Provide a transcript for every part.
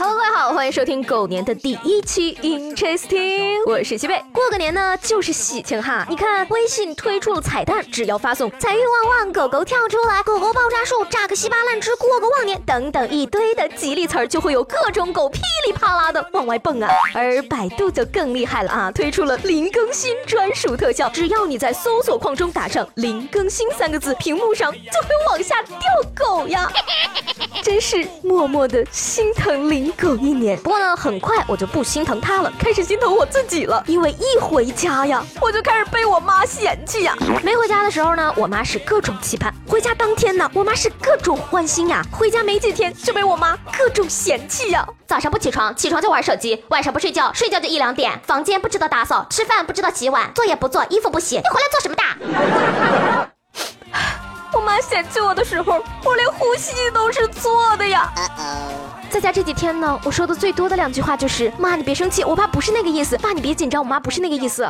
Hello，各位好，欢迎收听狗年的第一期 Interesting，我是西贝。过个年呢，就是喜庆哈。你看，微信推出了彩蛋，只要发送“财运旺旺，狗狗跳出来，狗狗爆炸树，炸个稀巴烂之，过个旺年”等等一堆的吉利词儿，就会有各种狗噼里啪啦的往外蹦啊。而百度就更厉害了啊，推出了零更新专属特效，只要你在搜索框中打上“零更新”三个字，屏幕上就会往下掉狗呀。真是默默的心疼林林狗一年。不过呢，很快我就不心疼他了，开始心疼我自己了。因为一回家呀，我就开始被我妈嫌弃呀。没回家的时候呢，我妈是各种期盼；回家当天呢，我妈是各种欢心呀。回家没几天，就被我妈各种嫌弃呀。早上不起床，起床就玩手机；晚上不睡觉，睡觉就一两点；房间不知道打扫，吃饭不知道洗碗，作业不做，衣服不洗，你回来做什么的？我妈嫌弃我的时候，我连呼吸都是错的呀。在家这几天呢，我说的最多的两句话就是：“妈，你别生气，我爸不是那个意思。”“爸，你别紧张，我妈不是那个意思。”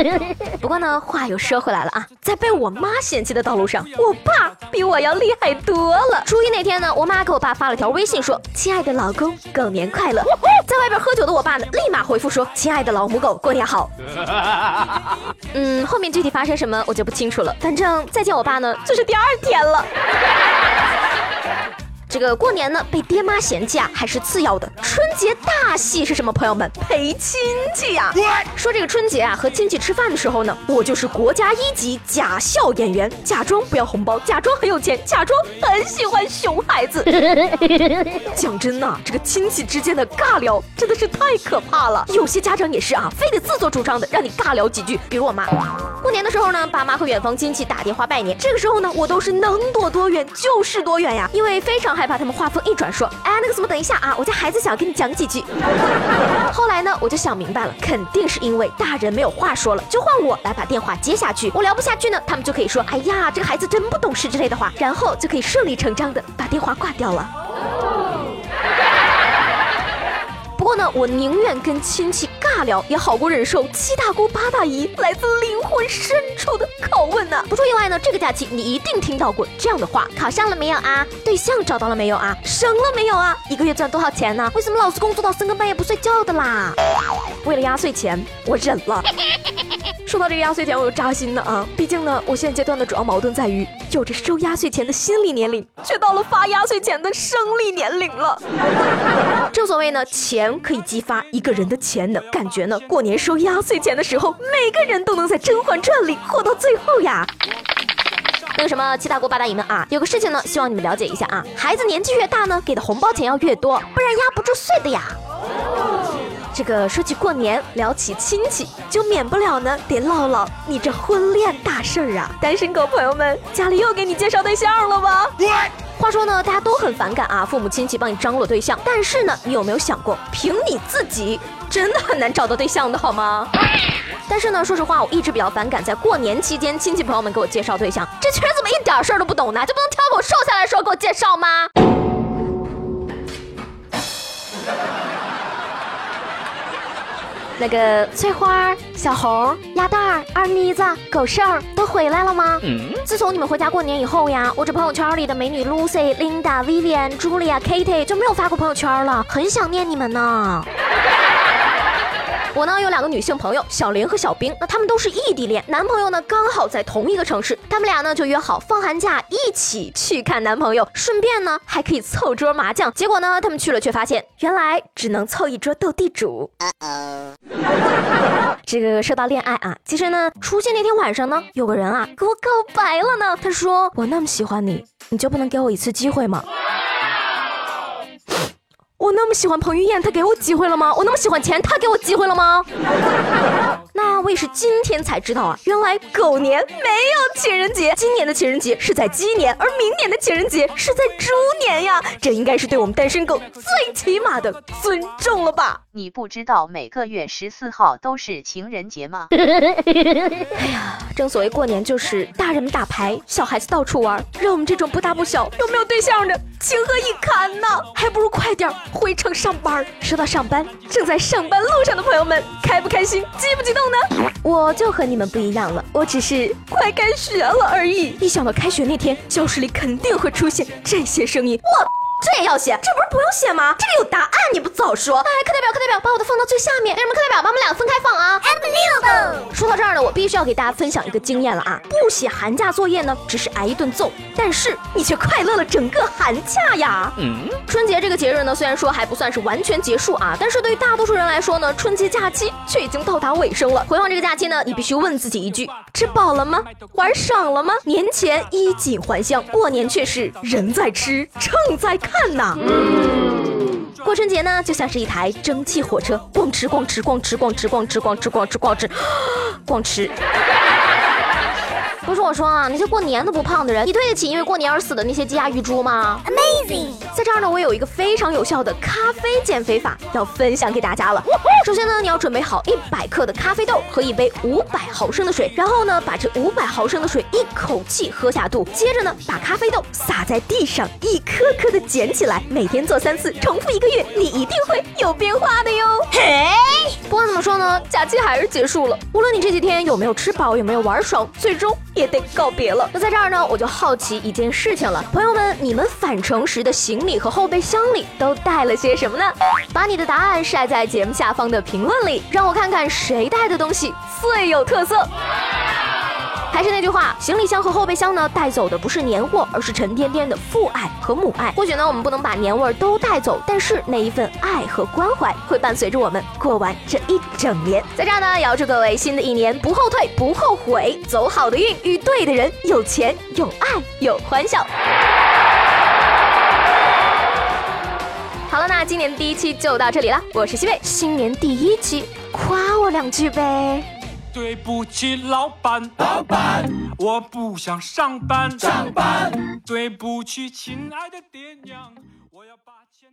不过呢，话又说回来了啊，在被我妈嫌弃的道路上，我爸比我要厉害多了。初一那天呢，我妈给我爸发了条微信说：“亲爱的老公，狗年快乐。”在外边喝酒的我爸呢，立马回复说：“亲爱的老母狗，过年好。” 嗯，后面具体发生什么我就不清楚了。反正再见我爸呢，就是第二天了。这个过年呢，被爹妈嫌弃啊，还是次要的。春节大戏是什么？朋友们，陪亲戚呀。说这个春节啊，和亲戚吃饭的时候呢，我就是国家一级假笑演员，假装不要红包，假装很有钱，假装很喜欢熊孩子。讲真呐，这个亲戚之间的尬聊真的是太可怕了。有些家长也是啊，非得自作主张的让你尬聊几句。比如我妈，过年的时候呢，爸妈和远方亲戚打电话拜年，这个时候呢，我都是能躲多远就是多远呀，因为非常。害怕他们话锋一转说，哎，那个什么，等一下啊，我家孩子想跟你讲几句。后来呢，我就想明白了，肯定是因为大人没有话说了，就换我来把电话接下去。我聊不下去呢，他们就可以说，哎呀，这个孩子真不懂事之类的话，然后就可以顺理成章的把电话挂掉了。不过呢，我宁愿跟亲戚。尬聊也好过忍受七大姑八大姨来自灵魂深处的拷问呢。不出意外呢，这个假期你一定听到过这样的话：考上了没有啊？对象找到了没有啊？生了没有啊？一个月赚多少钱呢？为什么老是工作到深更半夜不睡觉的啦？为了压岁钱，我忍了。说到这个压岁钱，我又扎心了啊！毕竟呢，我现阶段的主要矛盾在于，有着收压岁钱的心理年龄，却到了发压岁钱的生理年龄了。正所谓呢，钱可以激发一个人的潜能。感觉呢，过年收压岁钱的时候，每个人都能在《甄嬛传》里活到最后呀。那个什么七大姑八大姨们啊，有个事情呢，希望你们了解一下啊。孩子年纪越大呢，给的红包钱要越多，不然压不住岁的呀。这个说起过年，聊起亲戚，就免不了呢，得唠唠你这婚恋大事儿啊！单身狗朋友们，家里又给你介绍对象了吗？话说呢，大家都很反感啊，父母亲戚帮你张罗对象，但是呢，你有没有想过，凭你自己真的很难找到对象的好吗？但是呢，说实话，我一直比较反感在过年期间亲戚朋友们给我介绍对象，这群人怎么一点事儿都不懂呢？就不能挑我瘦下来的时候给我介绍吗？那个翠花、小红、鸭蛋、二妮子、狗剩都回来了吗？自从你们回家过年以后呀，我这朋友圈里的美女 Lucy、Linda、Vivian、Julia、Katie 就没有发过朋友圈了，很想念你们呢。我呢有两个女性朋友，小林和小冰，那他们都是异地恋，男朋友呢刚好在同一个城市，他们俩呢就约好放寒假一起去看男朋友，顺便呢还可以凑桌麻将。结果呢他们去了，却发现原来只能凑一桌斗地主。这个说到恋爱啊，其实呢除夕那天晚上呢，有个人啊给我告白了呢，他说我那么喜欢你，你就不能给我一次机会吗？我那么喜欢彭于晏，他给我机会了吗？我那么喜欢钱，他给我机会了吗？那我也是今天才知道啊，原来狗年没有情人节，今年的情人节是在鸡年，而明年的情人节是在猪年呀。这应该是对我们单身狗最起码的尊重了吧？你不知道每个月十四号都是情人节吗？哎呀，正所谓过年就是大人们打牌，小孩子到处玩，让我们这种不大不小又没有对象的情何以堪呢？还不如快点回城上班。说到上班，正在上班路上的朋友们，开不开心，激不激动呢？我就和你们不一样了，我只是快开学了而已。一想到开学那天，教室里肯定会出现这些声音，我。这也要写？这不是不用写吗？这里有答案，你不早说！哎，课代表，课代表，把我的放到最下面。为什么课代表把我们两个分开放啊？Unbelievable！说到这儿呢，我必须要给大家分享一个经验了啊！不写寒假作业呢，只是挨一顿揍，但是你却快乐了整个寒假呀！嗯，春节这个节日呢，虽然说还不算是完全结束啊，但是对于大多数人来说呢，春节假期却已经到达尾声了。回望这个假期呢，你必须问自己一句：吃饱了吗？玩爽了吗？年前衣锦还乡，过年却是人在吃，秤在看。看呐，过春节呢，就像是一台蒸汽火车，逛吃逛吃逛吃逛吃逛吃逛吃逛吃逛吃，逛吃。不是我说啊，那些过年都不胖的人，你对得起因为过年而死的那些鸡鸭鱼猪吗？Amazing！在这儿呢，我有一个非常有效的咖啡减肥法要分享给大家了。首先呢，你要准备好一百克的咖啡豆和一杯五百毫升的水，然后呢，把这五百毫升的水一口气喝下肚，接着呢，把咖啡豆撒在地上，一颗颗的捡起来，每天做三次，重复一个月，你一定会有变化的哟。嘿，不管怎么说呢，假期还是结束了。无论你这几天有没有吃饱，有没有玩爽，最终。也得告别了。那在这儿呢，我就好奇一件事情了，朋友们，你们返程时的行李和后备箱里都带了些什么呢？把你的答案晒在节目下方的评论里，让我看看谁带的东西最有特色。还是那句话，行李箱和后备箱呢，带走的不是年货，而是沉甸甸的父爱和母爱。或许呢，我们不能把年味儿都带走，但是那一份爱和关怀会伴随着我们过完这一整年。在这儿呢，也要祝各位新的一年不后退，不后悔，走好的运，遇对的人，有钱有爱有欢笑。好了，那今年的第一期就到这里了，我是西贝，新年第一期，夸我两句呗。对不起，老板，老板，我不想上班，上班。对不起，亲爱的爹娘，我要把钱。